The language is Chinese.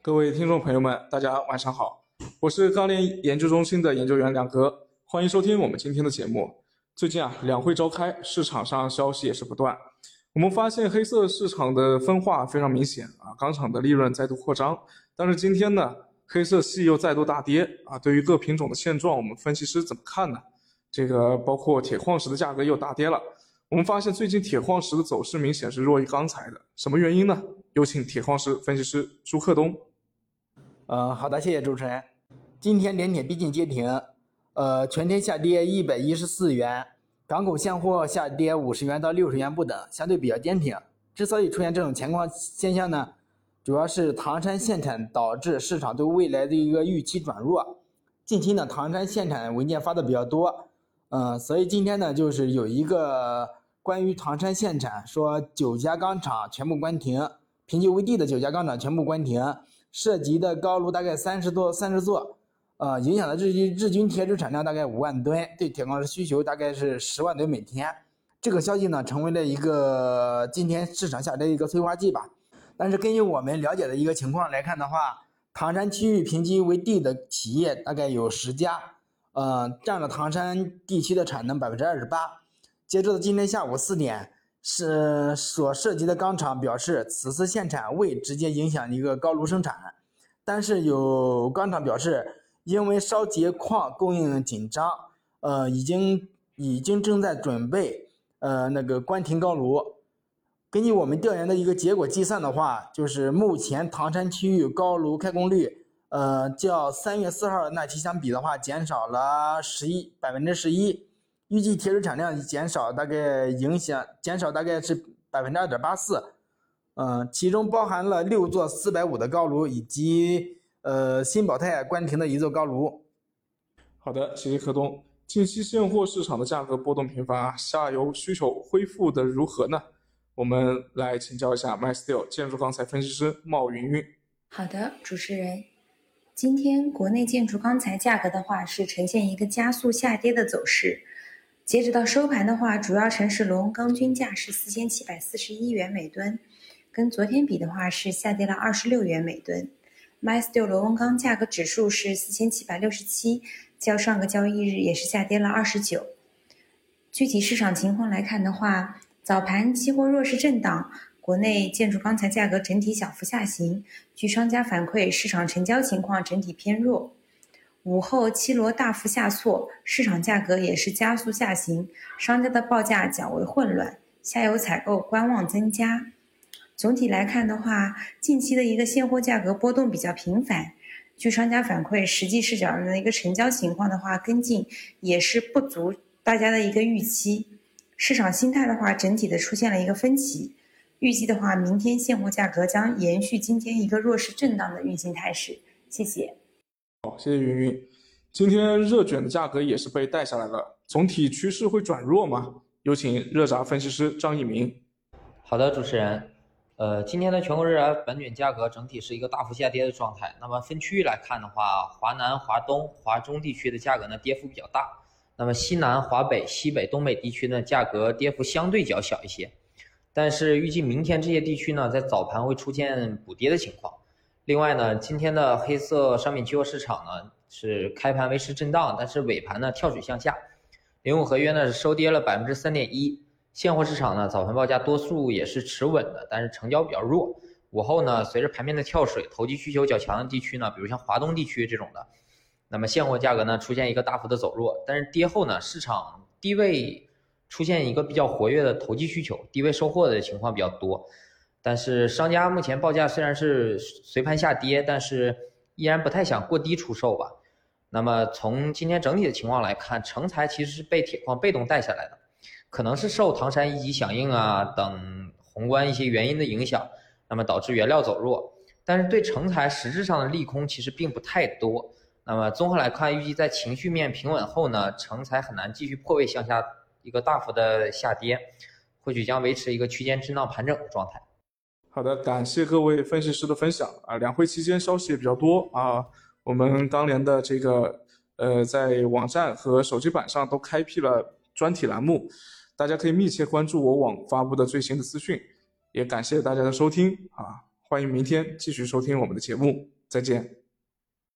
各位听众朋友们，大家晚上好，我是钢联研究中心的研究员梁哥，欢迎收听我们今天的节目。最近啊，两会召开，市场上消息也是不断。我们发现黑色市场的分化非常明显啊，钢厂的利润再度扩张。但是今天呢，黑色系又再度大跌啊。对于各品种的现状，我们分析师怎么看呢？这个包括铁矿石的价格又大跌了。我们发现最近铁矿石的走势明显是弱于钢材的，什么原因呢？有请铁矿石分析师朱克东。嗯，好的，谢谢主持人。今天连铁逼近跌停，呃，全天下跌一百一十四元，港口现货下跌五十元到六十元不等，相对比较坚挺。之所以出现这种情况现象呢，主要是唐山限产导致市场对未来的一个预期转弱。近期呢，唐山限产文件发的比较多，嗯，所以今天呢，就是有一个关于唐山限产，说九家钢厂全部关停，评级为 D 的九家钢厂全部关停。涉及的高炉大概三十多三十座，呃，影响的日均日均铁质产量大概五万吨，对铁矿石需求大概是十万吨每天。这个消息呢，成为了一个今天市场下跌一个催化剂吧。但是根据我们了解的一个情况来看的话，唐山区域评级为 D 的企业大概有十家，呃，占了唐山地区的产能百分之二十八。截止到今天下午四点。是所涉及的钢厂表示，此次限产未直接影响一个高炉生产，但是有钢厂表示，因为烧结矿供应紧张，呃，已经已经正在准备，呃，那个关停高炉。根据我们调研的一个结果计算的话，就是目前唐山区域高炉开工率，呃，较三月四号那期相比的话，减少了十一百分之十一。预计铁水产量减少，大概影响减少大概是百分之二点八四，嗯，其中包含了六座四百五的高炉以及呃新宝泰关停的一座高炉。好的，谢谢柯东。近期现货市场的价格波动频繁，下游需求恢复的如何呢？我们来请教一下 MySteel 建筑钢材分析师冒云云。好的，主持人，今天国内建筑钢材价格的话是呈现一个加速下跌的走势。截止到收盘的话，主要城市螺纹钢均价是四千七百四十一元每吨，跟昨天比的话是下跌了二十六元每吨。MySteel 螺纹钢价格指数是四千七百六十七，较上个交易日也是下跌了二十九。具体市场情况来看的话，早盘期货弱势震荡，国内建筑钢材价格整体小幅下行。据商家反馈，市场成交情况整体偏弱。午后七螺大幅下挫，市场价格也是加速下行，商家的报价较为混乱，下游采购观望增加。总体来看的话，近期的一个现货价格波动比较频繁。据商家反馈，实际市场的一个成交情况的话，跟进也是不足大家的一个预期。市场心态的话，整体的出现了一个分歧。预计的话，明天现货价格将延续今天一个弱势震荡的运行态势。谢谢。好，谢谢云云。今天热卷的价格也是被带下来了，总体趋势会转弱吗？有请热轧分析师张一鸣。好的，主持人。呃，今天的全国热轧板卷价格整体是一个大幅下跌的状态。那么分区域来看的话，华南、华东、华中地区的价格呢跌幅比较大。那么西南、华北、西北、东北地区呢价格跌幅相对较小一些。但是预计明天这些地区呢在早盘会出现补跌的情况。另外呢，今天的黑色商品期货市场呢是开盘维持震荡，但是尾盘呢跳水向下，零五合约呢是收跌了百分之三点一。现货市场呢早盘报价多数也是持稳的，但是成交比较弱。午后呢，随着盘面的跳水，投机需求较强的地区呢，比如像华东地区这种的，那么现货价格呢出现一个大幅的走弱。但是跌后呢，市场低位出现一个比较活跃的投机需求，低位收货的情况比较多。但是商家目前报价虽然是随盘下跌，但是依然不太想过低出售吧。那么从今天整体的情况来看，成材其实是被铁矿被动带下来的，可能是受唐山一级响应啊等宏观一些原因的影响，那么导致原料走弱。但是对成材实质上的利空其实并不太多。那么综合来看，预计在情绪面平稳后呢，成材很难继续破位向下一个大幅的下跌，或许将维持一个区间震荡盘整的状态。好的，感谢各位分析师的分享啊。两会期间消息也比较多啊，我们当年的这个呃，在网站和手机版上都开辟了专题栏目，大家可以密切关注我网发布的最新的资讯。也感谢大家的收听啊。欢迎明天继续收听我们的节目，再见。